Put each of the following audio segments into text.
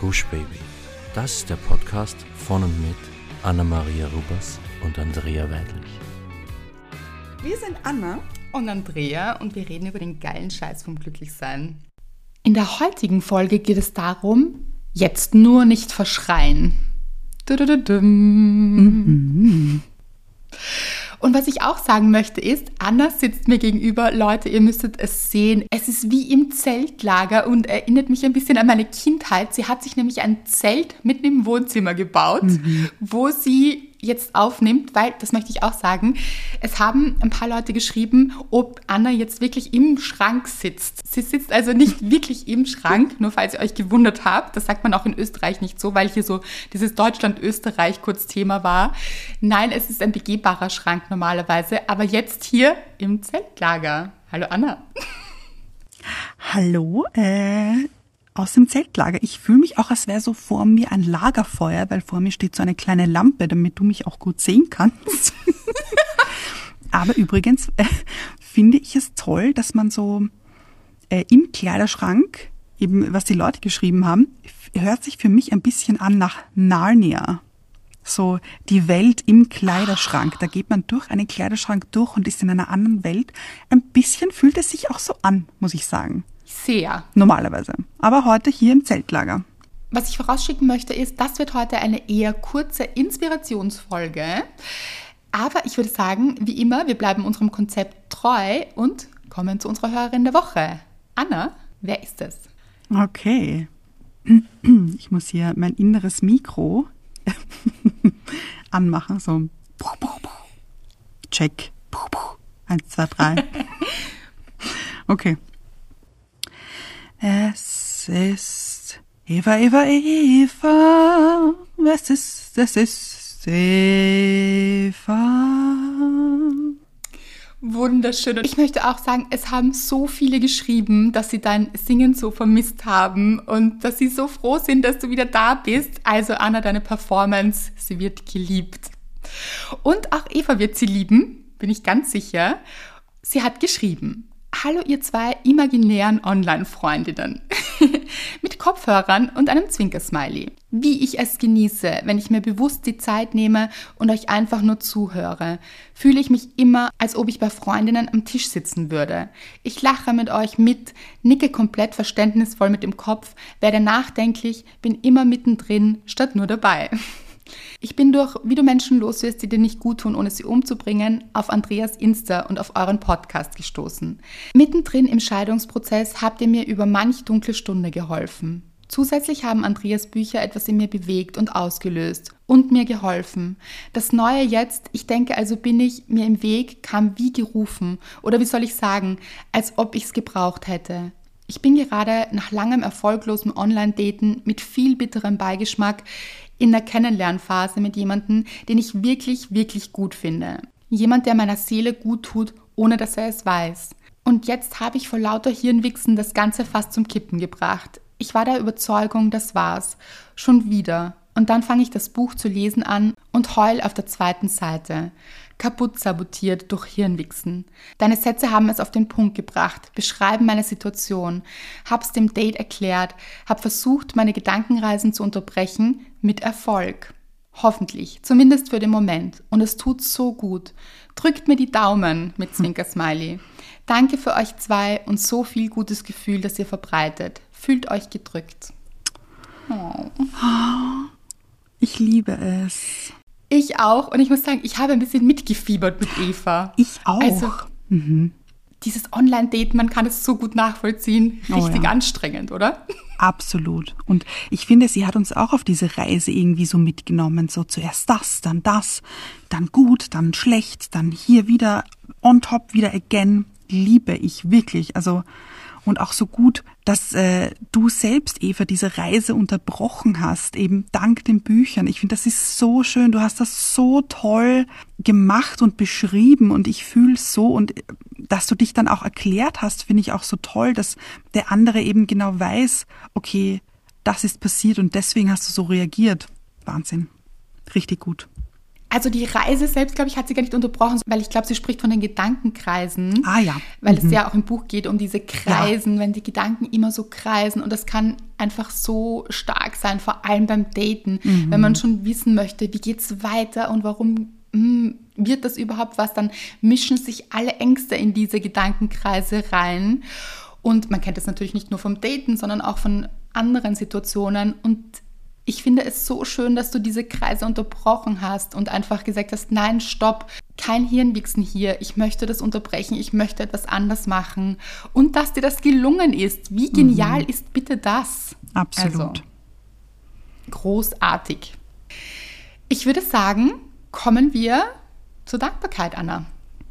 Gush Baby. Das ist der Podcast von und mit Anna-Maria Rubers und Andrea Weidlich. Wir sind Anna und Andrea und wir reden über den geilen Scheiß vom Glücklichsein. In der heutigen Folge geht es darum, jetzt nur nicht verschreien. Mhm. Und was ich auch sagen möchte ist, Anna sitzt mir gegenüber. Leute, ihr müsstet es sehen. Es ist wie im Zeltlager und erinnert mich ein bisschen an meine Kindheit. Sie hat sich nämlich ein Zelt mitten im Wohnzimmer gebaut, mhm. wo sie jetzt aufnimmt, weil, das möchte ich auch sagen, es haben ein paar Leute geschrieben, ob Anna jetzt wirklich im Schrank sitzt. Sie sitzt also nicht wirklich im Schrank, nur falls ihr euch gewundert habt. Das sagt man auch in Österreich nicht so, weil hier so dieses Deutschland-Österreich kurz Thema war. Nein, es ist ein begehbarer Schrank normalerweise, aber jetzt hier im Zeltlager. Hallo Anna. Hallo, äh, aus dem Zeltlager. Ich fühle mich auch, als wäre so vor mir ein Lagerfeuer, weil vor mir steht so eine kleine Lampe, damit du mich auch gut sehen kannst. Aber übrigens äh, finde ich es toll, dass man so äh, im Kleiderschrank, eben was die Leute geschrieben haben, hört sich für mich ein bisschen an nach Narnia. So die Welt im Kleiderschrank. Da geht man durch einen Kleiderschrank durch und ist in einer anderen Welt. Ein bisschen fühlt es sich auch so an, muss ich sagen. Sehr. Normalerweise. Aber heute hier im Zeltlager. Was ich vorausschicken möchte, ist, das wird heute eine eher kurze Inspirationsfolge. Aber ich würde sagen, wie immer, wir bleiben unserem Konzept treu und kommen zu unserer Hörerin der Woche. Anna, wer ist es? Okay. Ich muss hier mein inneres Mikro anmachen. So. Check. Eins, zwei, drei. Okay. Es ist Eva, Eva, Eva. Es ist, es ist Eva. Wunderschön. Und ich möchte auch sagen, es haben so viele geschrieben, dass sie dein Singen so vermisst haben und dass sie so froh sind, dass du wieder da bist. Also Anna, deine Performance, sie wird geliebt. Und auch Eva wird sie lieben, bin ich ganz sicher. Sie hat geschrieben, Hallo ihr zwei imaginären Online-Freundinnen mit Kopfhörern und einem Zwinkersmiley. Wie ich es genieße, wenn ich mir bewusst die Zeit nehme und euch einfach nur zuhöre, fühle ich mich immer, als ob ich bei Freundinnen am Tisch sitzen würde. Ich lache mit euch mit, nicke komplett verständnisvoll mit dem Kopf, werde nachdenklich, bin immer mittendrin statt nur dabei. Ich bin durch Wie du Menschen loswirst, die dir nicht gut tun, ohne sie umzubringen, auf Andreas Insta und auf euren Podcast gestoßen. Mittendrin im Scheidungsprozess habt ihr mir über manch dunkle Stunde geholfen. Zusätzlich haben Andreas Bücher etwas in mir bewegt und ausgelöst und mir geholfen. Das Neue jetzt, ich denke also bin ich mir im Weg, kam wie gerufen oder wie soll ich sagen, als ob ich es gebraucht hätte. Ich bin gerade nach langem erfolglosem Online-Daten mit viel bitterem Beigeschmack in der Kennenlernphase mit jemandem, den ich wirklich, wirklich gut finde. Jemand, der meiner Seele gut tut, ohne dass er es weiß. Und jetzt habe ich vor lauter Hirnwichsen das Ganze fast zum Kippen gebracht. Ich war der Überzeugung, das war's. Schon wieder. Und dann fange ich das Buch zu lesen an und heul auf der zweiten Seite. Kaputt sabotiert durch Hirnwichsen. Deine Sätze haben es auf den Punkt gebracht, beschreiben meine Situation, hab's dem Date erklärt, hab versucht, meine Gedankenreisen zu unterbrechen, mit Erfolg. Hoffentlich, zumindest für den Moment. Und es tut so gut. Drückt mir die Daumen mit Zwinker-Smiley. Danke für euch zwei und so viel gutes Gefühl, das ihr verbreitet. Fühlt euch gedrückt. Oh. Ich liebe es. Ich auch. Und ich muss sagen, ich habe ein bisschen mitgefiebert mit Eva. Ich auch. Also, mhm. dieses Online-Date, man kann es so gut nachvollziehen. Oh Richtig oh ja. anstrengend, oder? Absolut. Und ich finde, sie hat uns auch auf diese Reise irgendwie so mitgenommen. So zuerst das, dann das, dann gut, dann schlecht, dann hier wieder on top, wieder again. Liebe ich wirklich. Also, und auch so gut, dass äh, du selbst, Eva, diese Reise unterbrochen hast, eben dank den Büchern. Ich finde, das ist so schön. Du hast das so toll gemacht und beschrieben und ich fühle so und äh, dass du dich dann auch erklärt hast, finde ich auch so toll, dass der andere eben genau weiß, okay, das ist passiert und deswegen hast du so reagiert. Wahnsinn. Richtig gut. Also die Reise selbst, glaube ich, hat sie gar nicht unterbrochen, weil ich glaube, sie spricht von den Gedankenkreisen. Ah ja. Weil mhm. es ja auch im Buch geht um diese Kreisen, ja. wenn die Gedanken immer so kreisen. Und das kann einfach so stark sein, vor allem beim Daten. Mhm. Wenn man schon wissen möchte, wie geht es weiter und warum mh, hm, wird das überhaupt was, dann mischen sich alle Ängste in diese Gedankenkreise rein. Und man kennt das natürlich nicht nur vom Daten, sondern auch von anderen Situationen. Und ich finde es so schön, dass du diese Kreise unterbrochen hast und einfach gesagt hast, nein, stopp, kein Hirnwichsen hier, ich möchte das unterbrechen, ich möchte etwas anders machen und dass dir das gelungen ist. Wie genial mhm. ist bitte das? Absolut. Also, großartig. Ich würde sagen, kommen wir zur Dankbarkeit, Anna.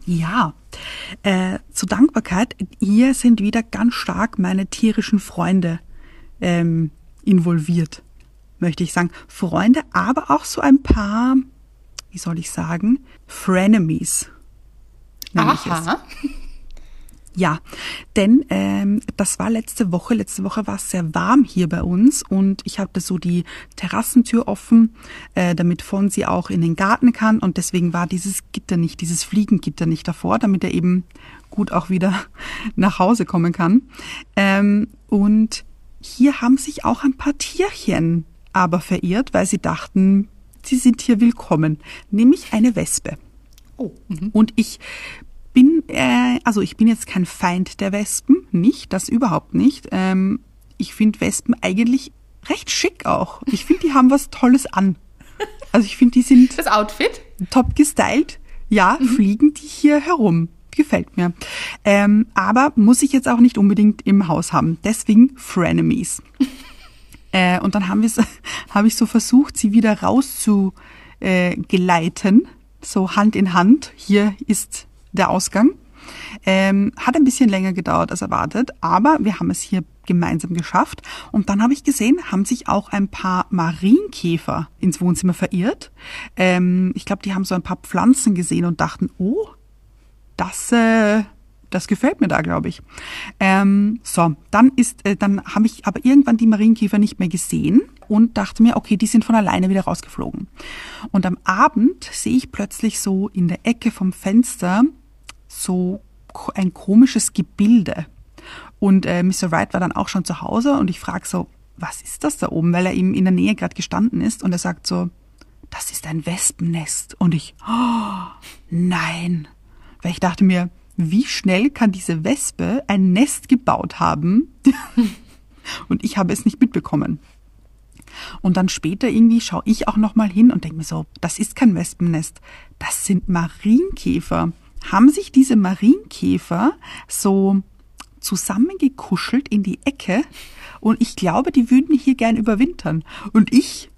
Ja, äh, zur Dankbarkeit. Hier sind wieder ganz stark meine tierischen Freunde ähm, involviert möchte ich sagen, Freunde, aber auch so ein paar, wie soll ich sagen, Frenemies. Aha. Ja, denn ähm, das war letzte Woche. Letzte Woche war es sehr warm hier bei uns und ich hatte so die Terrassentür offen, äh, damit Fonsi auch in den Garten kann und deswegen war dieses Gitter nicht, dieses Fliegengitter nicht davor, damit er eben gut auch wieder nach Hause kommen kann. Ähm, und hier haben sich auch ein paar Tierchen aber verirrt, weil sie dachten, sie sind hier willkommen, nämlich eine Wespe. Oh. Mhm. Und ich bin, äh, also ich bin jetzt kein Feind der Wespen, nicht, das überhaupt nicht. Ähm, ich finde Wespen eigentlich recht schick auch. Ich finde, die haben was Tolles an. Also ich finde, die sind das Outfit top gestylt. Ja, mhm. fliegen die hier herum. Gefällt mir. Ähm, aber muss ich jetzt auch nicht unbedingt im Haus haben. Deswegen Frenemies. Äh, und dann haben wir habe ich so versucht, sie wieder rauszugeleiten, so Hand in Hand. Hier ist der Ausgang. Ähm, hat ein bisschen länger gedauert als erwartet, aber wir haben es hier gemeinsam geschafft. Und dann habe ich gesehen, haben sich auch ein paar Marienkäfer ins Wohnzimmer verirrt. Ähm, ich glaube, die haben so ein paar Pflanzen gesehen und dachten, oh, das äh, das gefällt mir da, glaube ich. Ähm, so, dann ist, äh, dann habe ich aber irgendwann die Marienkäfer nicht mehr gesehen und dachte mir, okay, die sind von alleine wieder rausgeflogen. Und am Abend sehe ich plötzlich so in der Ecke vom Fenster so ein komisches Gebilde. Und äh, Mr. Wright war dann auch schon zu Hause und ich frage so, was ist das da oben? Weil er eben in der Nähe gerade gestanden ist und er sagt so, das ist ein Wespennest. Und ich, oh, nein. Weil ich dachte mir, wie schnell kann diese Wespe ein Nest gebaut haben und ich habe es nicht mitbekommen. Und dann später irgendwie schaue ich auch noch mal hin und denke mir so, das ist kein Wespennest, das sind Marienkäfer. Haben sich diese Marienkäfer so zusammengekuschelt in die Ecke und ich glaube, die würden hier gern überwintern. Und ich,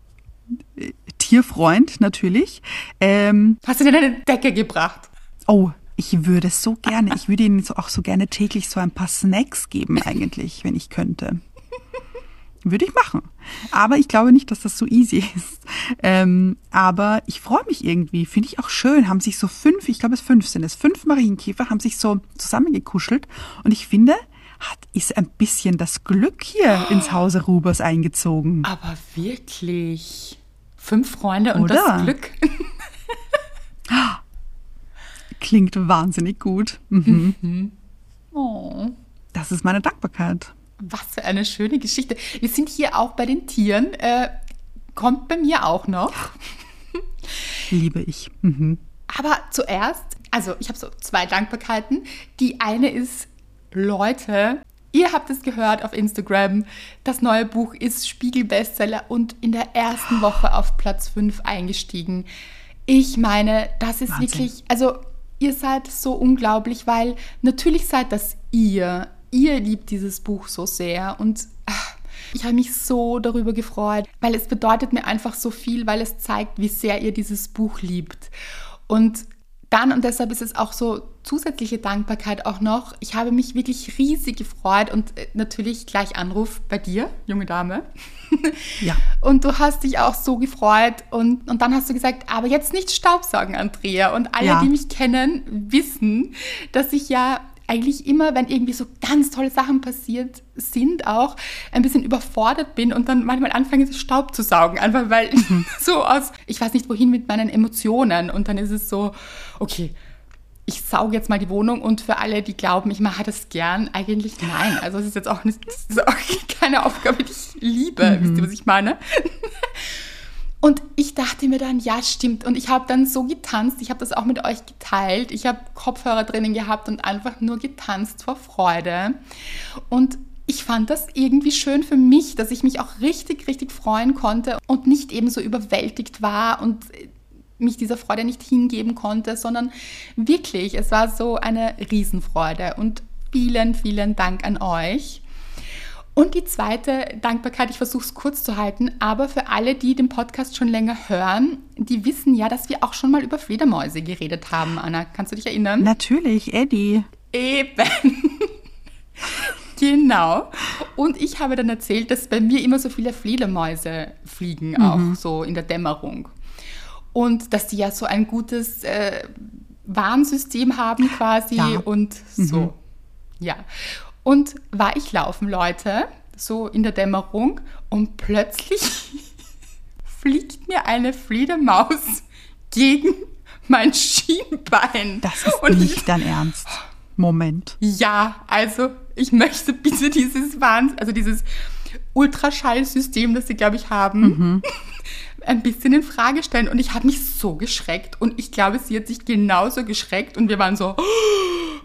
äh, Tierfreund natürlich. Ähm, Hast du denn eine Decke gebracht? Oh, ich würde so gerne, ich würde ihnen so auch so gerne täglich so ein paar Snacks geben eigentlich, wenn ich könnte. Würde ich machen. Aber ich glaube nicht, dass das so easy ist. Ähm, aber ich freue mich irgendwie. Finde ich auch schön. Haben sich so fünf, ich glaube es fünf sind es, fünf Marienkäfer haben sich so zusammengekuschelt. Und ich finde, hat, ist ein bisschen das Glück hier oh. ins Hause Rubers eingezogen. Aber wirklich. Fünf Freunde und Oder? das Glück. Klingt wahnsinnig gut. Mhm. Mhm. Oh. Das ist meine Dankbarkeit. Was für eine schöne Geschichte. Wir sind hier auch bei den Tieren. Äh, kommt bei mir auch noch. Liebe ich. Mhm. Aber zuerst, also ich habe so zwei Dankbarkeiten. Die eine ist, Leute, ihr habt es gehört auf Instagram, das neue Buch ist Spiegel-Bestseller und in der ersten Woche auf Platz 5 eingestiegen. Ich meine, das ist Wahnsinn. wirklich, also ihr seid so unglaublich, weil natürlich seid das ihr. Ihr liebt dieses Buch so sehr und ach, ich habe mich so darüber gefreut, weil es bedeutet mir einfach so viel, weil es zeigt, wie sehr ihr dieses Buch liebt. Und dann, und deshalb ist es auch so zusätzliche Dankbarkeit auch noch, ich habe mich wirklich riesig gefreut und äh, natürlich gleich Anruf bei dir, junge Dame. Ja. Und du hast dich auch so gefreut und, und dann hast du gesagt, aber jetzt nicht Staubsaugen, Andrea. Und alle, ja. die mich kennen, wissen, dass ich ja eigentlich immer, wenn irgendwie so ganz tolle Sachen passiert sind, auch ein bisschen überfordert bin und dann manchmal anfange, Staub zu saugen. Einfach weil mhm. so aus, ich weiß nicht wohin mit meinen Emotionen. Und dann ist es so, okay, ich sauge jetzt mal die Wohnung und für alle, die glauben, ich mache das gern, eigentlich nein. Also es ist jetzt auch, nicht, auch keine Aufgabe, die ich liebe. Mhm. Wisst ihr, was ich meine? Und ich dachte mir dann, ja, stimmt. Und ich habe dann so getanzt. Ich habe das auch mit euch geteilt. Ich habe Kopfhörer drinnen gehabt und einfach nur getanzt vor Freude. Und ich fand das irgendwie schön für mich, dass ich mich auch richtig, richtig freuen konnte und nicht eben so überwältigt war und mich dieser Freude nicht hingeben konnte, sondern wirklich, es war so eine Riesenfreude. Und vielen, vielen Dank an euch. Und die zweite Dankbarkeit, ich versuche es kurz zu halten, aber für alle, die den Podcast schon länger hören, die wissen ja, dass wir auch schon mal über Fledermäuse geredet haben, Anna. Kannst du dich erinnern? Natürlich, Eddie. Eben. genau. Und ich habe dann erzählt, dass bei mir immer so viele Fledermäuse fliegen, mhm. auch so in der Dämmerung. Und dass die ja so ein gutes äh, Warnsystem haben quasi ja. und so. Mhm. Ja. Und war ich laufen, Leute, so in der Dämmerung und plötzlich fliegt mir eine Fledermaus gegen mein Schienbein. Das ist und nicht dein Ernst. Moment. Ja, also ich möchte bitte dieses Wahnsinn, also dieses Ultraschallsystem, das sie, glaube ich, haben, mhm. ein bisschen in Frage stellen. Und ich habe mich so geschreckt. Und ich glaube, sie hat sich genauso geschreckt. Und wir waren so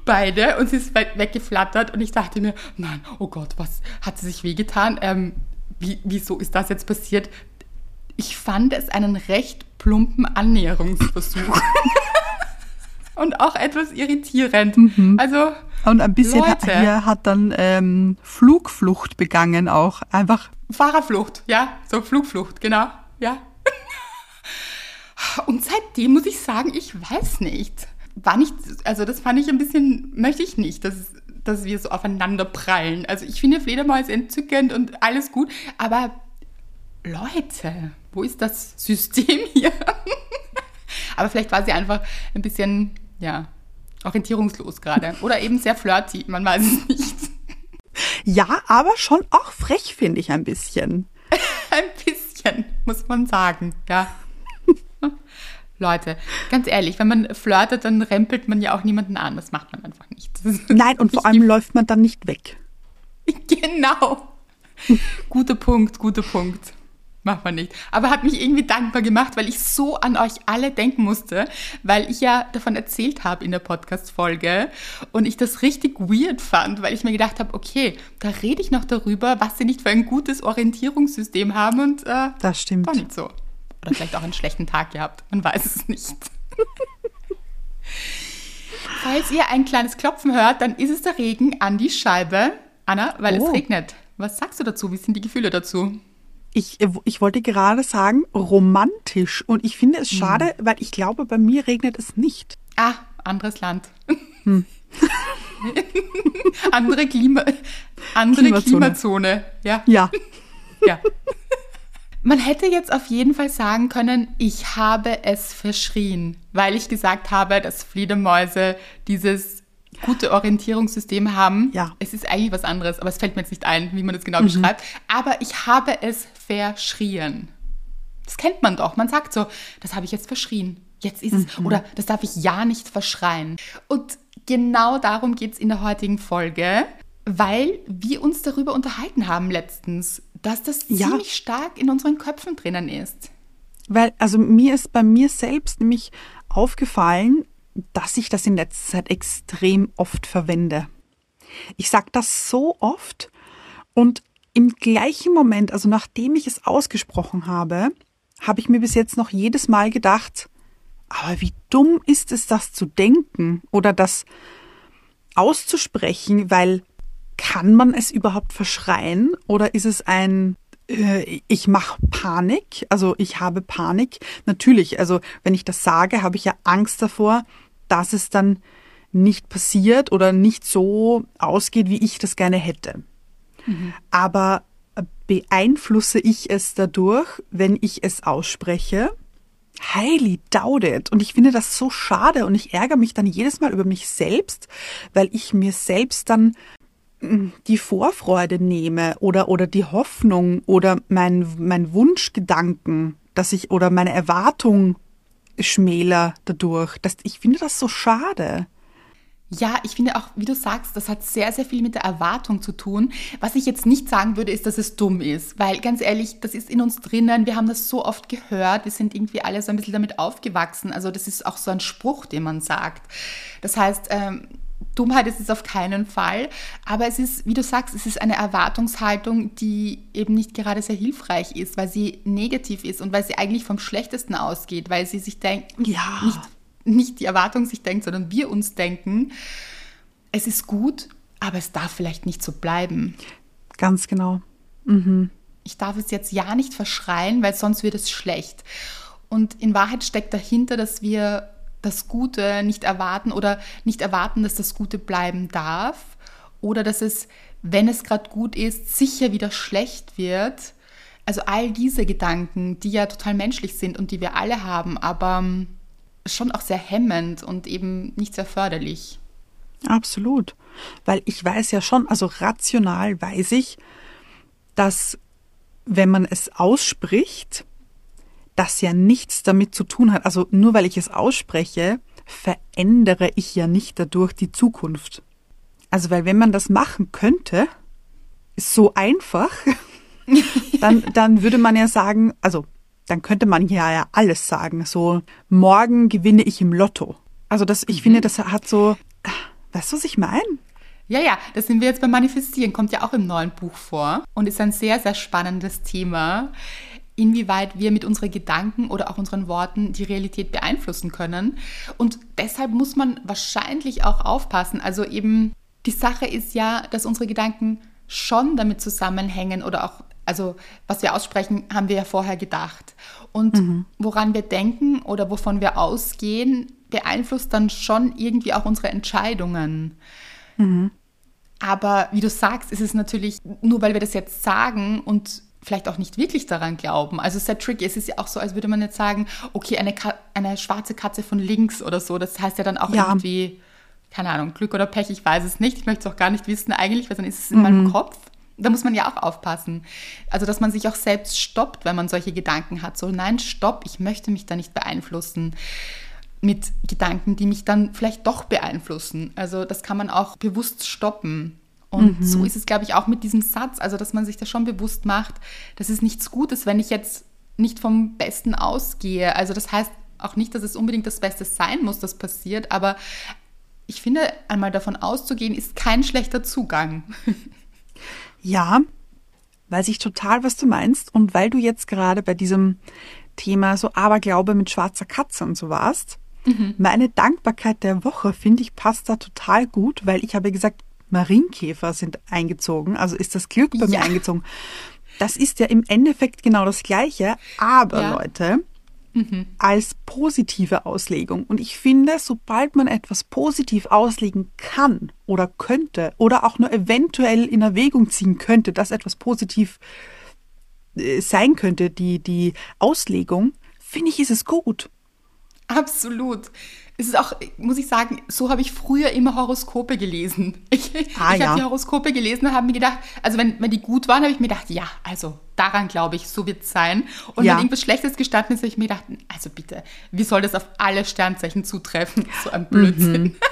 beide. Und sie ist weggeflattert. Und ich dachte mir, nein, oh Gott, was hat sie sich wehgetan? Ähm, wie, wieso ist das jetzt passiert? Ich fand es einen recht plumpen Annäherungsversuch. und auch etwas irritierend. Mhm. Also und ein bisschen Leute. hier hat dann ähm, Flugflucht begangen auch. Einfach. Fahrerflucht, ja, so Flugflucht, genau ja. Und seitdem muss ich sagen, ich weiß nicht. War nicht, also das fand ich ein bisschen, möchte ich nicht, dass, dass wir so aufeinander prallen. Also ich finde Fledermaus entzückend und alles gut, aber Leute, wo ist das System hier? aber vielleicht war sie einfach ein bisschen, ja, orientierungslos gerade. Oder eben sehr flirty, man weiß es nicht. Ja, aber schon auch frech, finde ich ein bisschen. ein bisschen bisschen, muss man sagen, ja. Leute, ganz ehrlich, wenn man flirtet, dann rempelt man ja auch niemanden an. Das macht man einfach nicht. Nein, und vor allem läuft man dann nicht weg. Genau. guter Punkt, guter Punkt. Macht man nicht. Aber hat mich irgendwie dankbar gemacht, weil ich so an euch alle denken musste, weil ich ja davon erzählt habe in der Podcast-Folge und ich das richtig weird fand, weil ich mir gedacht habe, okay, da rede ich noch darüber, was sie nicht für ein gutes Orientierungssystem haben und äh, das stimmt. war nicht so. Oder vielleicht auch einen schlechten Tag gehabt, man weiß es nicht. Falls ihr ein kleines Klopfen hört, dann ist es der Regen an die Scheibe. Anna, weil oh. es regnet. Was sagst du dazu? Wie sind die Gefühle dazu? Ich, ich wollte gerade sagen, romantisch. Und ich finde es schade, hm. weil ich glaube, bei mir regnet es nicht. Ah, anderes Land. Hm. andere Klima, andere Klimazone. Klimazone. Ja. Ja. ja. Man hätte jetzt auf jeden Fall sagen können, ich habe es verschrien, weil ich gesagt habe, dass Fledermäuse dieses gute Orientierungssysteme haben. Ja. Es ist eigentlich was anderes, aber es fällt mir jetzt nicht ein, wie man das genau mhm. beschreibt. Aber ich habe es verschrien. Das kennt man doch. Man sagt so, das habe ich jetzt verschrien. Jetzt ist es. Mhm. Oder das darf ich ja nicht verschreien. Und genau darum geht es in der heutigen Folge, weil wir uns darüber unterhalten haben letztens, dass das ja. ziemlich stark in unseren Köpfen drinnen ist. Weil, also mir ist bei mir selbst nämlich aufgefallen, dass ich das in letzter Zeit extrem oft verwende. Ich sage das so oft und im gleichen Moment, also nachdem ich es ausgesprochen habe, habe ich mir bis jetzt noch jedes Mal gedacht, aber wie dumm ist es, das zu denken oder das auszusprechen, weil kann man es überhaupt verschreien oder ist es ein äh, ich mache Panik, also ich habe Panik. Natürlich, also wenn ich das sage, habe ich ja Angst davor, dass es dann nicht passiert oder nicht so ausgeht, wie ich das gerne hätte. Mhm. Aber beeinflusse ich es dadurch, wenn ich es ausspreche? highly doubt it. Und ich finde das so schade und ich ärgere mich dann jedes Mal über mich selbst, weil ich mir selbst dann die Vorfreude nehme oder, oder die Hoffnung oder mein, mein Wunschgedanken, dass ich oder meine Erwartung schmäler dadurch. Das, ich finde das so schade. Ja, ich finde auch, wie du sagst, das hat sehr, sehr viel mit der Erwartung zu tun. Was ich jetzt nicht sagen würde, ist, dass es dumm ist, weil ganz ehrlich, das ist in uns drinnen. Wir haben das so oft gehört. Wir sind irgendwie alle so ein bisschen damit aufgewachsen. Also das ist auch so ein Spruch, den man sagt. Das heißt, ähm, Dummheit ist es auf keinen Fall, aber es ist, wie du sagst, es ist eine Erwartungshaltung, die eben nicht gerade sehr hilfreich ist, weil sie negativ ist und weil sie eigentlich vom Schlechtesten ausgeht, weil sie sich denkt, Ja. nicht, nicht die Erwartung sich denkt, sondern wir uns denken, es ist gut, aber es darf vielleicht nicht so bleiben. Ganz genau. Ich darf es jetzt ja nicht verschreien, weil sonst wird es schlecht. Und in Wahrheit steckt dahinter, dass wir das Gute nicht erwarten oder nicht erwarten, dass das Gute bleiben darf oder dass es, wenn es gerade gut ist, sicher wieder schlecht wird. Also all diese Gedanken, die ja total menschlich sind und die wir alle haben, aber ähm, schon auch sehr hemmend und eben nicht sehr förderlich. Absolut. Weil ich weiß ja schon, also rational weiß ich, dass wenn man es ausspricht, das ja nichts damit zu tun hat. Also nur weil ich es ausspreche, verändere ich ja nicht dadurch die Zukunft. Also weil wenn man das machen könnte, ist so einfach, dann, dann würde man ja sagen, also dann könnte man ja, ja alles sagen. So, morgen gewinne ich im Lotto. Also das, ich finde, das hat so, weißt du, was ich meine? Ja, ja, das sind wir jetzt beim Manifestieren, kommt ja auch im neuen Buch vor und ist ein sehr, sehr spannendes Thema, inwieweit wir mit unseren Gedanken oder auch unseren Worten die Realität beeinflussen können. Und deshalb muss man wahrscheinlich auch aufpassen. Also eben, die Sache ist ja, dass unsere Gedanken schon damit zusammenhängen oder auch, also was wir aussprechen, haben wir ja vorher gedacht. Und woran wir denken oder wovon wir ausgehen, beeinflusst dann schon irgendwie auch unsere Entscheidungen. Aber wie du sagst, ist es natürlich, nur weil wir das jetzt sagen und vielleicht auch nicht wirklich daran glauben. Also sehr tricky. Es ist ja auch so, als würde man jetzt sagen, okay, eine, Ka eine schwarze Katze von links oder so. Das heißt ja dann auch Ja. irgendwie, keine Ahnung, Glück oder Pech, ich weiß es nicht. Ich möchte es auch gar nicht wissen eigentlich, weil dann ist es in meinem Kopf. Da muss man ja auch aufpassen. Also, dass man sich auch selbst stoppt, wenn man solche Gedanken hat. So, nein, stopp, ich möchte mich da nicht beeinflussen mit Gedanken, die mich dann vielleicht doch beeinflussen. Also das kann man auch bewusst stoppen. Und so ist es, glaube ich, auch mit diesem Satz, also dass man sich das schon bewusst macht, das ist nichts Gutes, wenn ich jetzt nicht vom Besten ausgehe. Also das heißt auch nicht, dass es unbedingt das Beste sein muss, das passiert, aber ich finde, einmal davon auszugehen, ist kein schlechter Zugang. Ja, weiß ich total, was du meinst. Und weil du jetzt gerade bei diesem Thema so Aberglaube mit schwarzer Katze und so warst, meine Dankbarkeit der Woche, finde ich, passt da total gut, weil ich habe gesagt, Marienkäfer sind eingezogen, also ist das Glück bei mir Ja. eingezogen. Das ist ja im Endeffekt genau das Gleiche, aber Ja. Leute, als positive Auslegung. Und ich finde, sobald man etwas positiv auslegen kann oder könnte oder auch nur eventuell in Erwägung ziehen könnte, dass etwas positiv äh, sein könnte, die, die Auslegung, finde ich, ist es gut. Absolut. Es ist auch, muss ich sagen, so habe ich früher immer Horoskope gelesen. Ich, Ah, ich ja. habe die Horoskope gelesen und habe mir gedacht, also wenn, wenn die gut waren, habe ich mir gedacht, ja, also daran glaube ich, so wird es sein. Und Ja. wenn irgendwas Schlechtes gestanden ist, habe ich mir gedacht, also bitte, wie soll das auf alle Sternzeichen zutreffen? So ein Blödsinn. Mhm.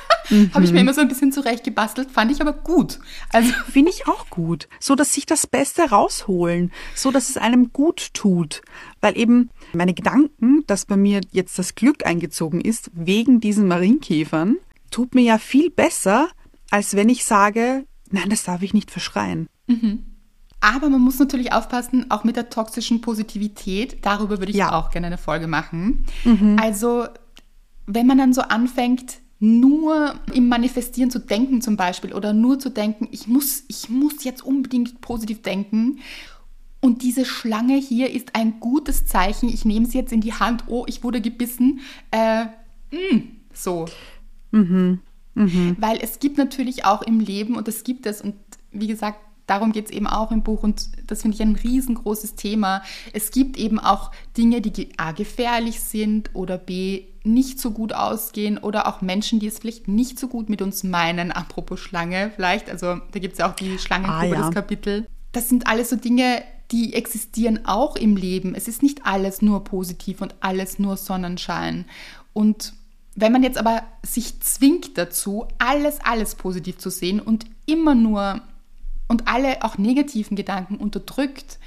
habe ich mir immer so ein bisschen zurechtgebastelt, fand ich aber gut. Also Finde ich auch gut. So, dass sich das Beste rausholen. So, dass es einem gut tut. Weil eben meine Gedanken, dass bei mir jetzt das Glück eingezogen ist, wegen diesen Marienkäfern, tut mir ja viel besser, als wenn ich sage, nein, das darf ich nicht verschreien. Aber man muss natürlich aufpassen, auch mit der toxischen Positivität. Darüber würde ich Ja. auch gerne eine Folge machen. Also, wenn man dann so anfängt, nur im Manifestieren zu denken zum Beispiel oder nur zu denken, ich muss, ich muss jetzt unbedingt positiv denken. Und diese Schlange hier ist ein gutes Zeichen. Ich nehme sie jetzt in die Hand. Oh, ich wurde gebissen. Äh, mh, so. Weil es gibt natürlich auch im Leben, und es gibt es, und wie gesagt, darum geht es eben auch im Buch und das finde ich ein riesengroßes Thema. Es gibt eben auch Dinge, die A gefährlich sind oder B nicht so gut ausgehen oder auch Menschen, die es vielleicht nicht so gut mit uns meinen, apropos Schlange vielleicht. Also da gibt es ja auch die Schlangenprobe, ah, ja. das Kapitel. Das sind alles so Dinge, die existieren auch im Leben. Es ist nicht alles nur positiv und alles nur Sonnenschein. Und wenn man jetzt aber sich zwingt dazu, alles, alles positiv zu sehen und immer nur und alle auch negativen Gedanken unterdrückt,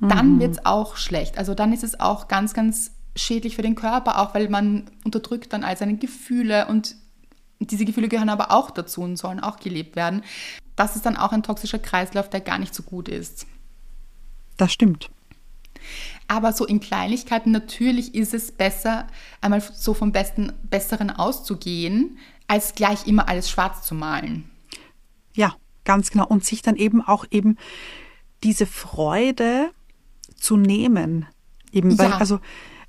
dann mhm. wird es auch schlecht. Also dann ist es auch ganz, ganz schädlich für den Körper, auch weil man unterdrückt dann all seine Gefühle und diese Gefühle gehören aber auch dazu und sollen auch gelebt werden. Das ist dann auch ein toxischer Kreislauf, der gar nicht so gut ist. Das stimmt. Aber so in Kleinigkeiten, natürlich ist es besser, einmal so vom Besten, Besseren auszugehen, als gleich immer alles schwarz zu malen. Ja, ganz genau. Und sich dann eben auch eben diese Freude zu nehmen. Eben, weil, ja. also,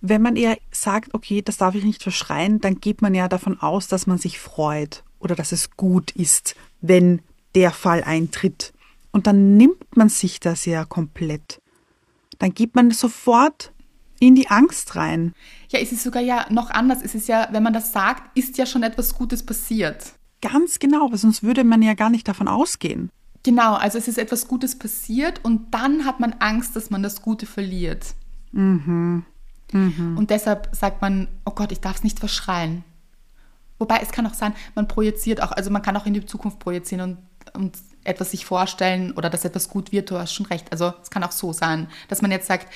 wenn man eher sagt, okay, das darf ich nicht verschreien, dann geht man ja davon aus, dass man sich freut oder dass es gut ist, wenn der Fall eintritt. Und dann nimmt man sich das ja komplett. Dann geht man sofort in die Angst rein. Ja, es ist sogar ja noch anders. Es ist ja, wenn man das sagt, ist ja schon etwas Gutes passiert. Ganz genau, sonst würde man ja gar nicht davon ausgehen. Genau, also es ist etwas Gutes passiert und dann hat man Angst, dass man das Gute verliert. Mhm. Mhm. Und deshalb sagt man, oh Gott, ich darf es nicht verschreien. Wobei es kann auch sein, man projiziert auch, also man kann auch in die Zukunft projizieren und, und etwas sich vorstellen oder dass etwas gut wird, du hast schon recht. Also es kann auch so sein, dass man jetzt sagt,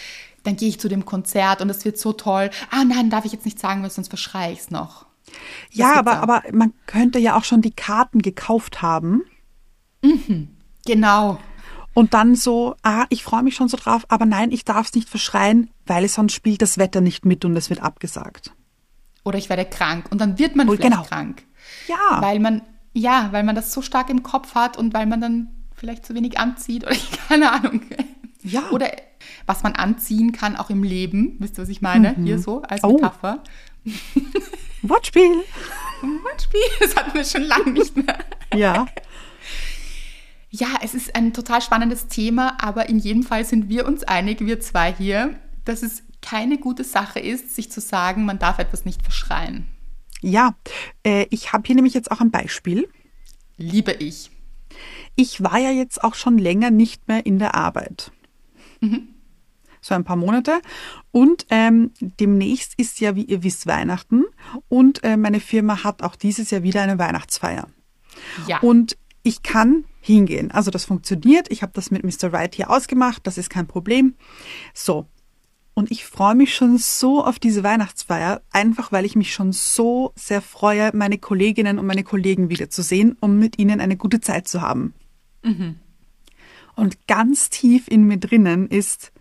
dann gehe ich zu dem Konzert und es wird so toll. Ah nein, darf ich jetzt nicht sagen, weil sonst verschreie ich es noch. Ja, aber, aber man könnte ja auch schon die Karten gekauft haben. Mhm, genau. Und dann so, ah, ich freue mich schon so drauf, aber nein, ich darf es nicht verschreien, weil sonst spielt das Wetter nicht mit und es wird abgesagt. Oder ich werde krank und dann wird man oh, vielleicht genau. krank. Ja. Weil man, ja, weil man das so stark im Kopf hat und weil man dann vielleicht zu wenig anzieht oder keine Ahnung. Ja. Oder was man anziehen kann, auch im Leben. Wisst ihr, was ich meine? Mhm. Hier so als oh. Metapher. Wortspiel. Wortspiel, das hatten wir schon lange nicht mehr. Ja. Ja, es ist ein total spannendes Thema, aber in jedem Fall sind wir uns einig, wir zwei hier, dass es keine gute Sache ist, sich zu sagen, man darf etwas nicht verschreien. Ja, äh, ich habe hier nämlich jetzt auch ein Beispiel. Liebe ich. Ich war ja jetzt auch schon länger nicht mehr in der Arbeit. Mhm. So ein paar Monate. Und ähm, demnächst ist ja, wie ihr wisst, Weihnachten. Und äh, meine Firma hat auch dieses Jahr wieder eine Weihnachtsfeier. Ja. Und ich kann hingehen. Also das funktioniert. Ich habe das mit Mr. Wright hier ausgemacht. Das ist kein Problem. So. Und ich freue mich schon so auf diese Weihnachtsfeier, einfach weil ich mich schon so sehr freue, meine Kolleginnen und meine Kollegen wiederzusehen, um mit ihnen eine gute Zeit zu haben. Mhm. Und ganz tief in mir drinnen ist,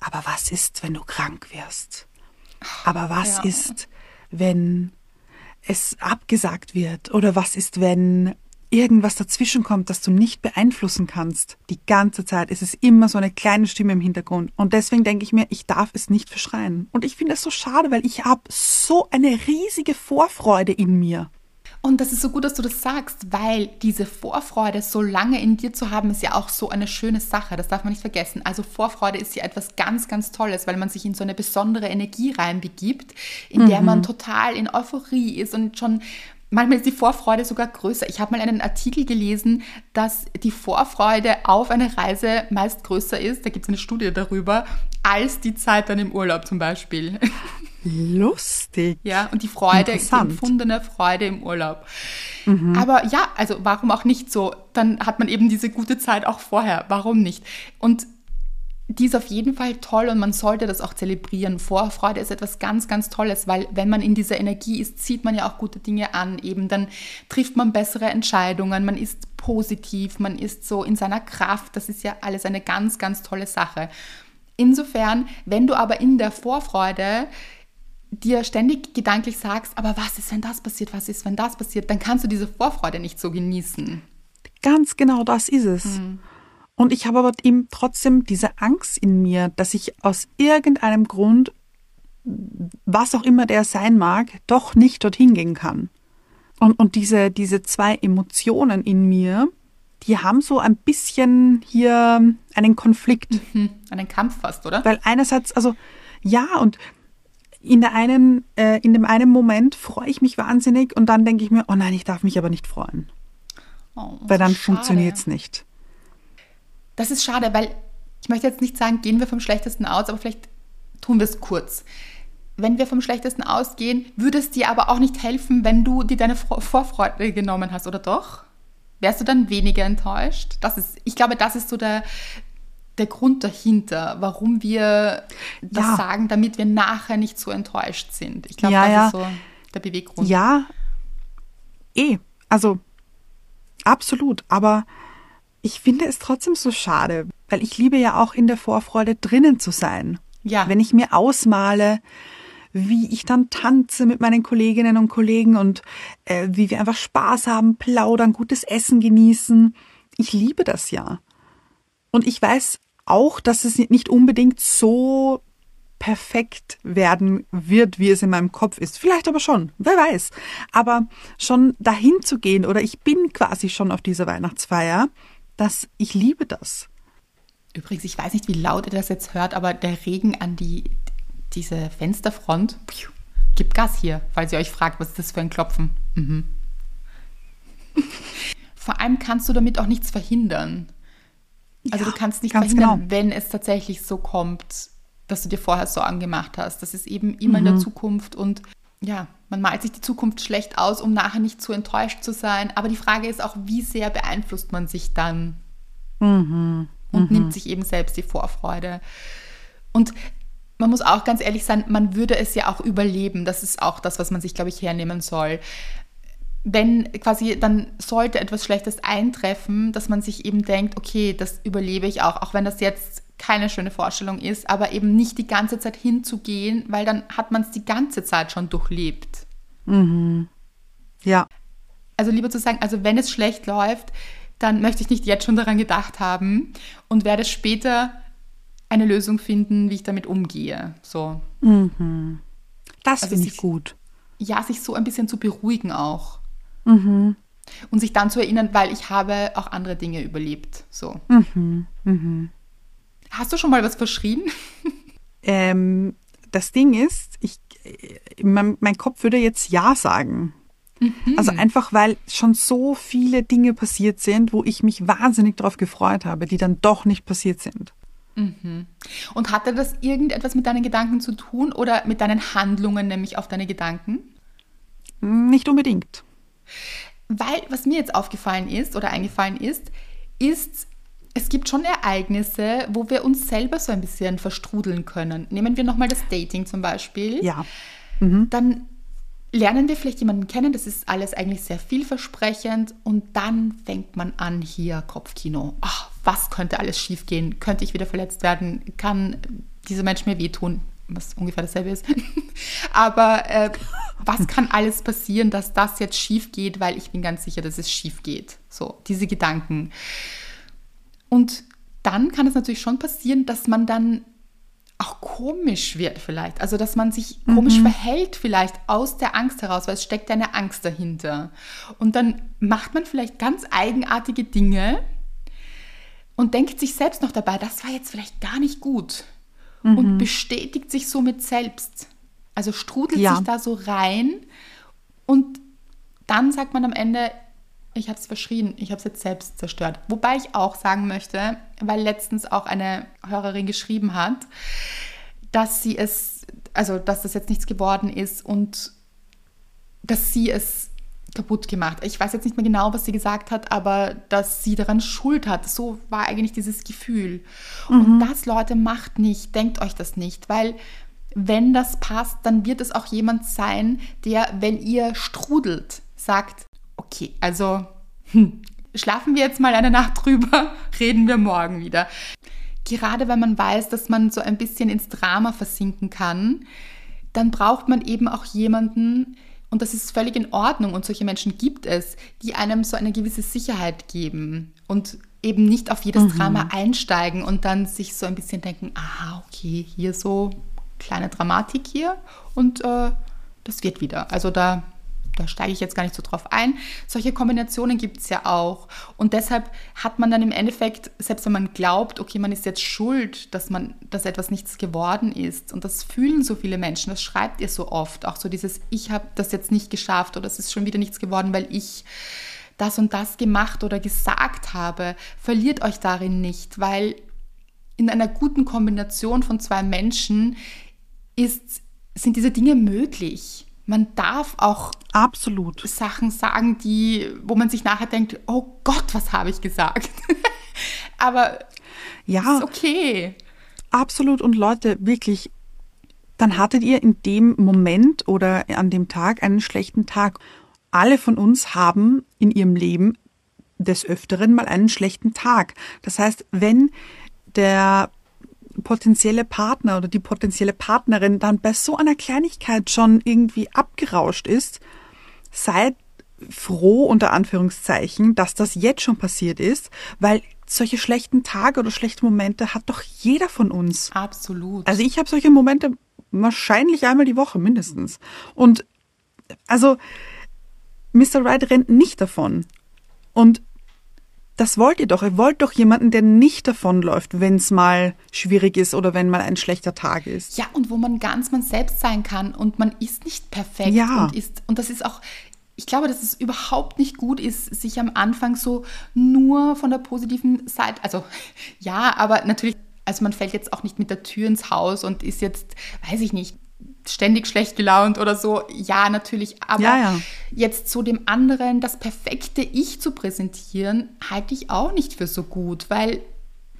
aber was ist, wenn du krank wirst? Aber was ja. ist, wenn es abgesagt wird? Oder was ist, wenn irgendwas dazwischen kommt, das du nicht beeinflussen kannst, die ganze Zeit, ist es immer so eine kleine Stimme im Hintergrund. Und deswegen denke ich mir, ich darf es nicht verschreien. Und ich finde es so schade, weil ich habe so eine riesige Vorfreude in mir. Und das ist so gut, dass du das sagst, weil diese Vorfreude so lange in dir zu haben, ist ja auch so eine schöne Sache. Das darf man nicht vergessen. Also Vorfreude ist ja etwas ganz, ganz Tolles, weil man sich in so eine besondere Energie reinbegibt, in mhm. der man total in Euphorie ist und schon Manchmal ist die Vorfreude sogar größer. Ich habe mal einen Artikel gelesen, dass die Vorfreude auf eine Reise meist größer ist, da gibt es eine Studie darüber, als die Zeit dann im Urlaub zum Beispiel. Lustig. Ja, und die Freude, die empfundene Freude im Urlaub. Mhm. Aber ja, also warum auch nicht so? Dann hat man eben diese gute Zeit auch vorher. Warum nicht? Und die ist auf jeden Fall toll und man sollte das auch zelebrieren. Vorfreude ist etwas ganz, ganz Tolles, weil wenn man in dieser Energie ist, zieht man ja auch gute Dinge an. Eben dann trifft man bessere Entscheidungen, man ist positiv, man ist so in seiner Kraft. Das ist ja alles eine ganz, ganz tolle Sache. Insofern, wenn du aber in der Vorfreude dir ständig gedanklich sagst, aber was ist, wenn das passiert, was ist, wenn das passiert, dann kannst du diese Vorfreude nicht so genießen. Ganz genau das ist es. Hm. Und ich habe aber eben trotzdem diese Angst in mir, dass ich aus irgendeinem Grund, was auch immer der sein mag, doch nicht dorthin gehen kann. Und, und diese, diese zwei Emotionen in mir, die haben so ein bisschen hier einen Konflikt. Hm, einen Kampf fast, oder? Weil einerseits, also ja, und in, der einen, äh, in dem einen Moment freue ich mich wahnsinnig und dann denke ich mir, oh nein, ich darf mich aber nicht freuen. Oh, Weil dann funktioniert es nicht. Das ist schade, weil ich möchte jetzt nicht sagen, gehen wir vom Schlechtesten aus, aber vielleicht tun wir es kurz. Wenn wir vom Schlechtesten ausgehen, würde es dir aber auch nicht helfen, wenn du dir deine Vor- Vorfreude genommen hast, oder doch? Wärst du dann weniger enttäuscht? Das ist, ich glaube, das ist so der, der Grund dahinter, warum wir das Ja. sagen, damit wir nachher nicht so enttäuscht sind. Ich glaube, Ja, das ja. ist so der Beweggrund. Ja, eh. Also absolut. Aber ich finde es trotzdem so schade, weil ich liebe ja auch in der Vorfreude drinnen zu sein. Ja. Wenn ich mir ausmale, wie ich dann tanze mit meinen Kolleginnen und Kollegen und äh, wie wir einfach Spaß haben, plaudern, gutes Essen genießen. Ich liebe das ja. Und ich weiß auch, dass es nicht unbedingt so perfekt werden wird, wie es in meinem Kopf ist. Vielleicht aber schon, wer weiß. Aber schon dahin zu gehen oder ich bin quasi schon auf dieser Weihnachtsfeier, dass ich liebe das. Übrigens, ich weiß nicht, wie laut ihr das jetzt hört, aber der Regen an die, diese Fensterfront piu, gibt Gas hier, falls ihr euch fragt, was ist das für ein Klopfen. Mhm. Vor allem kannst du damit auch nichts verhindern. Also Ja, du kannst nicht verhindern, genau. wenn es tatsächlich so kommt, dass du dir vorher Sorgen gemacht hast. Das ist eben immer in Mhm. der Zukunft und ja, man malt sich die Zukunft schlecht aus, um nachher nicht zu enttäuscht zu sein. Aber die Frage ist auch, wie sehr beeinflusst man sich dann Mhm. und nimmt sich eben selbst die Vorfreude. Und man muss auch ganz ehrlich sein, man würde es ja auch überleben. Das ist auch das, was man sich, glaube ich, hernehmen soll. Wenn quasi dann sollte etwas Schlechtes eintreffen, dass man sich eben denkt, okay, das überlebe ich auch, auch wenn das jetzt keine schöne Vorstellung ist, aber eben nicht die ganze Zeit hinzugehen, weil dann hat man es die ganze Zeit schon durchlebt. Ja, Also lieber zu sagen, also wenn es schlecht läuft, dann möchte ich nicht jetzt schon daran gedacht haben und werde später eine Lösung finden, wie ich damit umgehe. So. das Also finde ich gut. Ja, sich so ein bisschen zu beruhigen auch. Und sich dann zu erinnern, weil ich habe auch andere Dinge überlebt. So. Hast du schon mal was verschrien? Ähm, das Ding ist, ich, äh, mein, mein Kopf würde jetzt Ja sagen. Also einfach, weil schon so viele Dinge passiert sind, wo ich mich wahnsinnig darauf gefreut habe, die dann doch nicht passiert sind. Und hatte das irgendetwas mit deinen Gedanken zu tun oder mit deinen Handlungen, nämlich auf deine Gedanken? Nicht unbedingt. Weil, was mir jetzt aufgefallen ist oder eingefallen ist, ist, es gibt schon Ereignisse, wo wir uns selber so ein bisschen verstrudeln können. Nehmen wir nochmal das Dating zum Beispiel. Ja. Dann lernen wir vielleicht jemanden kennen, das ist alles eigentlich sehr vielversprechend und dann fängt man an hier Kopfkino. Ach, was könnte alles schiefgehen? Könnte ich wieder verletzt werden? Kann dieser Mensch mir wehtun? Was ungefähr dasselbe ist. Aber äh, was kann alles passieren, dass das jetzt schief geht, weil ich bin ganz sicher, dass es schief geht. So, diese Gedanken. Und dann kann es natürlich schon passieren, dass man dann auch komisch wird vielleicht. Also, dass man sich komisch verhält vielleicht aus der Angst heraus, weil es steckt eine Angst dahinter. Und dann macht man vielleicht ganz eigenartige Dinge und denkt sich selbst noch dabei, das war jetzt vielleicht gar nicht gut. Und bestätigt sich somit selbst. Also strudelt Ja. sich da so rein und dann sagt man am Ende, ich habe es verschrien, ich habe es jetzt selbst zerstört. Wobei ich auch sagen möchte, weil letztens auch eine Hörerin geschrieben hat, dass sie es, also dass das jetzt nichts geworden ist und dass sie es kaputt gemacht. Ich weiß jetzt nicht mehr genau, was sie gesagt hat, aber dass sie daran Schuld hat. So war eigentlich dieses Gefühl. Und das, Leute, macht nicht, denkt euch das nicht, weil wenn das passt, dann wird es auch jemand sein, der, wenn ihr strudelt, sagt, okay, also hm, schlafen wir jetzt mal eine Nacht drüber, reden wir morgen wieder. Gerade wenn man weiß, dass man so ein bisschen ins Drama versinken kann, dann braucht man eben auch jemanden, und das ist völlig in Ordnung und solche Menschen gibt es, die einem so eine gewisse Sicherheit geben und eben nicht auf jedes Drama einsteigen und dann sich so ein bisschen denken, aha, okay, hier so kleine Dramatik hier und äh, das wird wieder. Also da da steige ich jetzt gar nicht so drauf ein. Solche Kombinationen gibt es ja auch. Und deshalb hat man dann im Endeffekt, selbst wenn man glaubt, okay, man ist jetzt schuld, dass man, dass etwas nichts geworden ist. Und das fühlen so viele Menschen, das schreibt ihr so oft. Auch so dieses, ich habe das jetzt nicht geschafft oder es ist schon wieder nichts geworden, weil ich das und das gemacht oder gesagt habe. Verliert euch darin nicht, weil in einer guten Kombination von zwei Menschen ist, sind diese Dinge möglich man darf auch absolut Sachen sagen, die, wo man sich nachher denkt, oh Gott, was habe ich gesagt? Aber ja, ist okay. Absolut und Leute, wirklich, dann hattet ihr in dem Moment oder an dem Tag einen schlechten Tag. Alle von uns haben in ihrem Leben des Öfteren mal einen schlechten Tag. Das heißt, wenn der potenzielle Partner oder die potenzielle Partnerin dann bei so einer Kleinigkeit schon irgendwie abgerauscht ist, seid froh unter Anführungszeichen, dass das jetzt schon passiert ist, weil solche schlechten Tage oder schlechte Momente hat doch jeder von uns. Absolut. Also ich habe solche Momente wahrscheinlich einmal die Woche mindestens. Und also Mr. Wright rennt nicht davon. Und das wollt ihr doch. Ihr wollt doch jemanden, der nicht davonläuft, wenn es mal schwierig ist oder wenn mal ein schlechter Tag ist. Ja, und wo man ganz man selbst sein kann und man ist nicht perfekt. Ja. Und, ist, und das ist auch, ich glaube, dass es überhaupt nicht gut ist, sich am Anfang so nur von der positiven Seite, also ja, aber natürlich, also man fällt jetzt auch nicht mit der Tür ins Haus und ist jetzt, weiß ich nicht, ständig schlecht gelaunt oder so. Ja, natürlich. Aber ja, ja. jetzt so dem anderen das perfekte Ich zu präsentieren, halte ich auch nicht für so gut, weil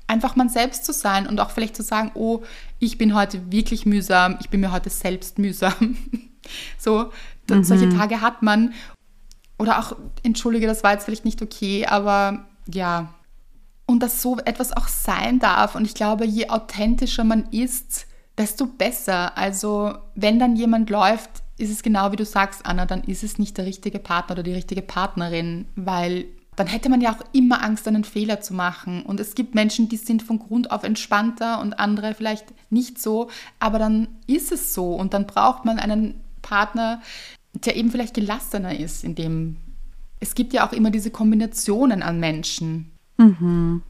einfach man selbst zu sein und auch vielleicht zu sagen, oh, ich bin heute wirklich mühsam, ich bin mir heute selbst mühsam. so, mhm. solche Tage hat man. Oder auch, entschuldige, das war jetzt vielleicht nicht okay, aber ja. Und dass so etwas auch sein darf. Und ich glaube, je authentischer man ist, desto besser. Also wenn dann jemand läuft, ist es genau wie du sagst, Anna, dann ist es nicht der richtige Partner oder die richtige Partnerin, weil dann hätte man ja auch immer Angst, einen Fehler zu machen. Und es gibt Menschen, die sind von Grund auf entspannter und andere vielleicht nicht so, aber dann ist es so und dann braucht man einen Partner, der eben vielleicht gelassener ist, in dem es gibt ja auch immer diese Kombinationen an Menschen. Mhm.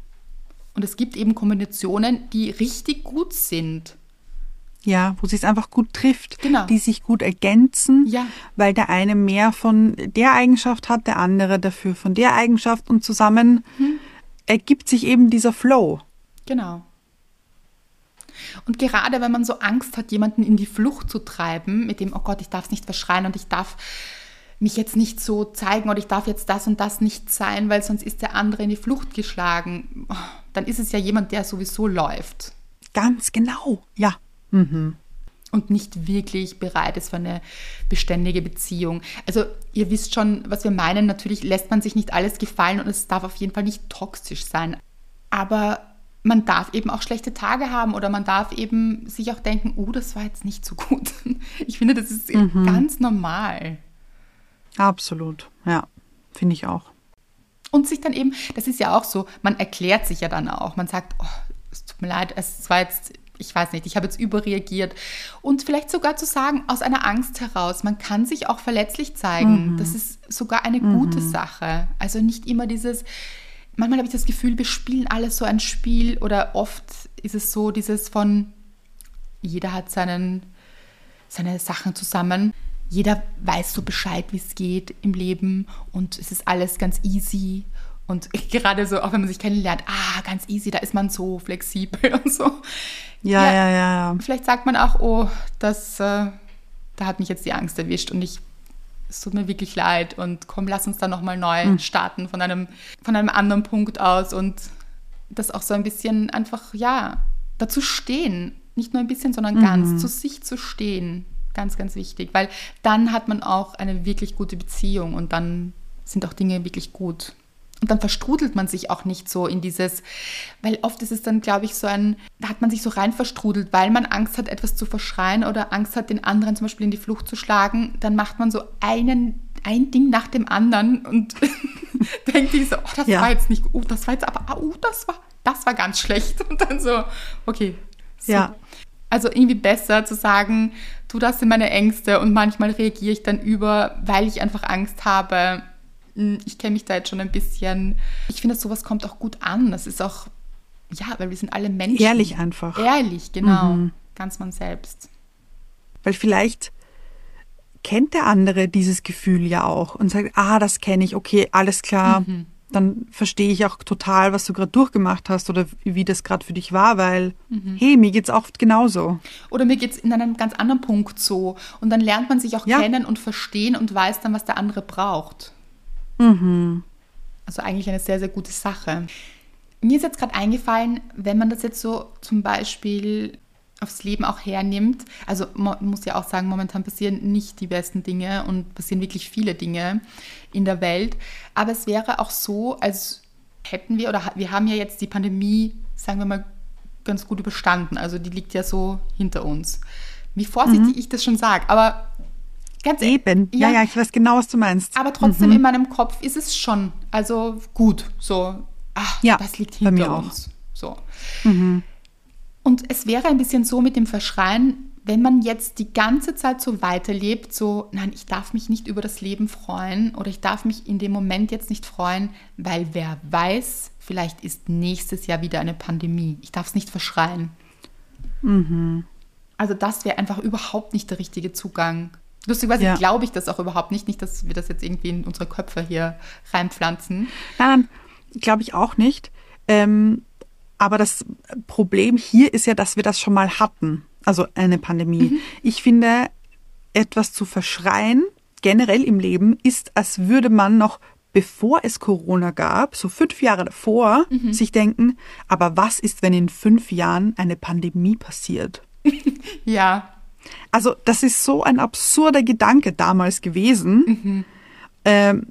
Und es gibt eben Kombinationen, die richtig gut sind. Ja, wo sich es einfach gut trifft, genau. die sich gut ergänzen, ja. weil der eine mehr von der Eigenschaft hat, der andere dafür von der Eigenschaft und zusammen mhm. ergibt sich eben dieser Flow. Genau. Und gerade wenn man so Angst hat, jemanden in die Flucht zu treiben, mit dem, oh Gott, ich darf es nicht verschreien und ich darf mich jetzt nicht so zeigen oder ich darf jetzt das und das nicht sein, weil sonst ist der andere in die Flucht geschlagen, dann ist es ja jemand, der sowieso läuft. Ganz genau, ja. Mhm. Und nicht wirklich bereit ist für eine beständige Beziehung. Also ihr wisst schon, was wir meinen. Natürlich lässt man sich nicht alles gefallen und es darf auf jeden Fall nicht toxisch sein. Aber man darf eben auch schlechte Tage haben oder man darf eben sich auch denken, oh, das war jetzt nicht so gut. Ich finde, das ist mhm. ganz normal. Absolut, ja, finde ich auch. Und sich dann eben, das ist ja auch so, man erklärt sich ja dann auch. Man sagt, oh, es tut mir leid, es war jetzt ich weiß nicht, ich habe jetzt überreagiert. Und vielleicht sogar zu sagen, aus einer Angst heraus, man kann sich auch verletzlich zeigen. Mhm. Das ist sogar eine mhm. gute Sache. Also nicht immer dieses, manchmal habe ich das Gefühl, wir spielen alles so ein Spiel oder oft ist es so dieses von, jeder hat seinen, seine Sachen zusammen. Jeder weiß so Bescheid, wie es geht im Leben und es ist alles ganz easy und gerade so, auch wenn man sich kennenlernt, ah, ganz easy, da ist man so flexibel und so. Ja, ja, ja, ja. Vielleicht sagt man auch, oh, das, äh, da hat mich jetzt die Angst erwischt und ich, es tut mir wirklich leid und komm, lass uns da nochmal neu mhm. starten von einem, von einem anderen Punkt aus und das auch so ein bisschen einfach, ja, dazu stehen. Nicht nur ein bisschen, sondern mhm. ganz zu sich zu stehen. Ganz, ganz wichtig, weil dann hat man auch eine wirklich gute Beziehung und dann sind auch Dinge wirklich gut. Und dann verstrudelt man sich auch nicht so in dieses, weil oft ist es dann, glaube ich, so ein, da hat man sich so rein verstrudelt, weil man Angst hat, etwas zu verschreien oder Angst hat, den anderen zum Beispiel in die Flucht zu schlagen. Dann macht man so einen, ein Ding nach dem anderen und denkt sich so, oh, das ja. war jetzt nicht, oh, das war jetzt aber, oh, das war, das war ganz schlecht. Und dann so, okay. So. Ja. Also irgendwie besser zu sagen, tu das in meine Ängste und manchmal reagiere ich dann über, weil ich einfach Angst habe. Hm, ich kenne mich da jetzt schon ein bisschen. Ich finde, sowas kommt auch gut an. Das ist auch, ja, weil wir sind alle Menschen. Ehrlich einfach. Ehrlich, genau. Mhm. Ganz man selbst. Weil vielleicht kennt der andere dieses Gefühl ja auch und sagt, ah, das kenne ich, okay, alles klar. Mhm dann verstehe ich auch total, was du gerade durchgemacht hast oder wie das gerade für dich war, weil, mhm. hey, mir geht es oft genauso. Oder mir geht es in einem ganz anderen Punkt so. Und dann lernt man sich auch ja. kennen und verstehen und weiß dann, was der andere braucht. Mhm. Also eigentlich eine sehr, sehr gute Sache. Mir ist jetzt gerade eingefallen, wenn man das jetzt so zum Beispiel aufs Leben auch hernimmt, also man muss ja auch sagen, momentan passieren nicht die besten Dinge und passieren wirklich viele Dinge in der Welt. Aber es wäre auch so, als hätten wir, oder wir haben ja jetzt die Pandemie, sagen wir mal, ganz gut überstanden. Also die liegt ja so hinter uns. Wie vorsichtig mhm. ich das schon sage, aber ganz e- Eben, ja, ja, ja, ich weiß genau, was du meinst. Aber trotzdem mhm. in meinem Kopf ist es schon, also gut, so, ach, ja, das liegt hinter uns. Auch. So. Mhm. Und es wäre ein bisschen so mit dem Verschreien, wenn man jetzt die ganze Zeit so weiterlebt, so, nein, ich darf mich nicht über das Leben freuen oder ich darf mich in dem Moment jetzt nicht freuen, weil wer weiß, vielleicht ist nächstes Jahr wieder eine Pandemie. Ich darf es nicht verschreien. Mhm. Also das wäre einfach überhaupt nicht der richtige Zugang. Lustigerweise ja. glaube ich das auch überhaupt nicht, nicht, dass wir das jetzt irgendwie in unsere Köpfe hier reinpflanzen. Nein, glaube ich auch nicht. Ähm, aber das Problem hier ist ja, dass wir das schon mal hatten, also eine Pandemie. Mhm. Ich finde, etwas zu verschreien, generell im Leben, ist, als würde man noch bevor es Corona gab, so fünf Jahre davor, mhm. sich denken, aber was ist, wenn in fünf Jahren eine Pandemie passiert? ja. Also das ist so ein absurder Gedanke damals gewesen. Mhm. Ähm,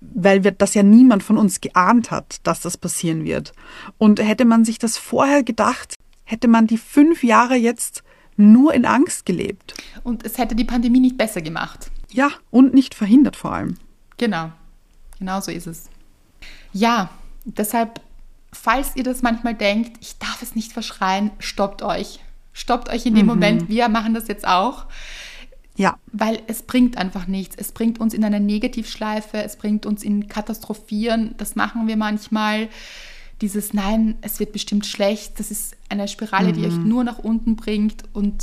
weil wir, das ja niemand von uns geahnt hat, dass das passieren wird. Und hätte man sich das vorher gedacht, hätte man die fünf Jahre jetzt nur in Angst gelebt. Und es hätte die Pandemie nicht besser gemacht. Ja, und nicht verhindert vor allem. Genau, genau so ist es. Ja, deshalb, falls ihr das manchmal denkt, ich darf es nicht verschreien, stoppt euch. Stoppt euch in dem mhm. Moment. Wir machen das jetzt auch. Ja. Weil es bringt einfach nichts. Es bringt uns in eine Negativschleife, es bringt uns in Katastrophieren. Das machen wir manchmal. Dieses Nein, es wird bestimmt schlecht, das ist eine Spirale, mhm. die euch mhm. nur nach unten bringt und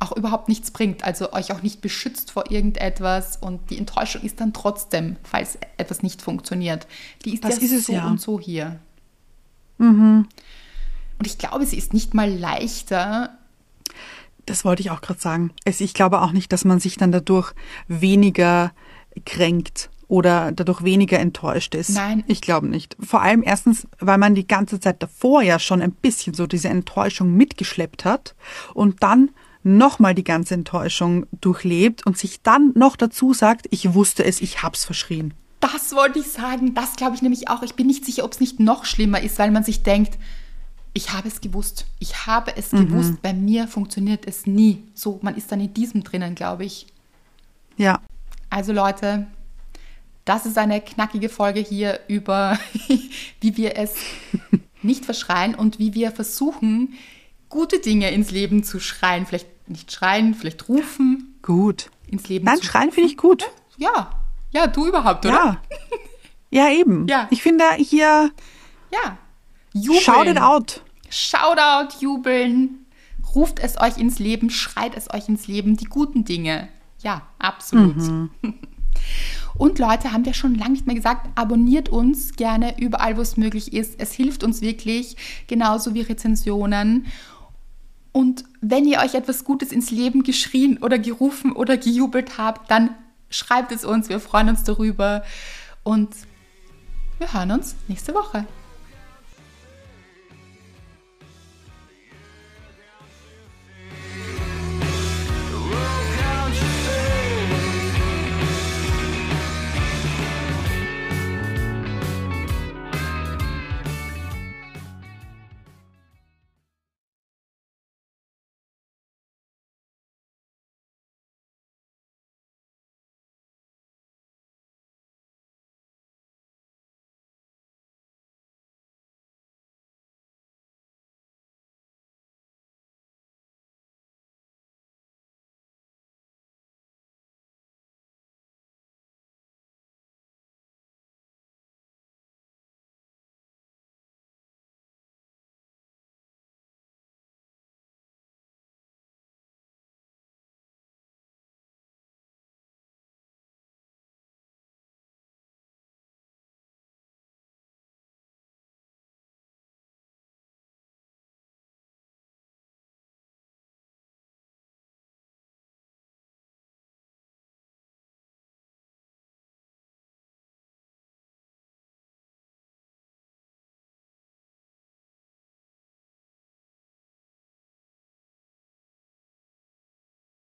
auch überhaupt nichts bringt, also euch auch nicht beschützt vor irgendetwas und die Enttäuschung ist dann trotzdem, falls etwas nicht funktioniert. Die ist das ja ist es, so ja. und so hier. Mhm. Und ich glaube, sie ist nicht mal leichter, das wollte ich auch gerade sagen. ich glaube auch nicht, dass man sich dann dadurch weniger kränkt oder dadurch weniger enttäuscht ist. Nein. Ich glaube nicht. Vor allem erstens, weil man die ganze Zeit davor ja schon ein bisschen so diese Enttäuschung mitgeschleppt hat und dann nochmal die ganze Enttäuschung durchlebt und sich dann noch dazu sagt, ich wusste es, ich hab's verschrien. Das wollte ich sagen. Das glaube ich nämlich auch. Ich bin nicht sicher, ob es nicht noch schlimmer ist, weil man sich denkt, ich habe es gewusst. Ich habe es mhm. gewusst. Bei mir funktioniert es nie. So, man ist dann in diesem drinnen, glaube ich. Ja. Also Leute, das ist eine knackige Folge hier über, wie wir es nicht verschreien und wie wir versuchen, gute Dinge ins Leben zu schreien. Vielleicht nicht schreien, vielleicht rufen. Gut. Ins Leben Nein, zu schreien finde ich gut. Ja. Ja, du überhaupt, oder? Ja. Ja, eben. Ja. Ich finde hier. Ja. Jubeln. Shout it out. Shoutout, jubeln, ruft es euch ins Leben, schreit es euch ins Leben, die guten Dinge. Ja, absolut. Mhm. Und Leute, haben wir schon lange nicht mehr gesagt, abonniert uns gerne überall, wo es möglich ist. Es hilft uns wirklich, genauso wie Rezensionen. Und wenn ihr euch etwas Gutes ins Leben geschrien oder gerufen oder gejubelt habt, dann schreibt es uns. Wir freuen uns darüber. Und wir hören uns nächste Woche.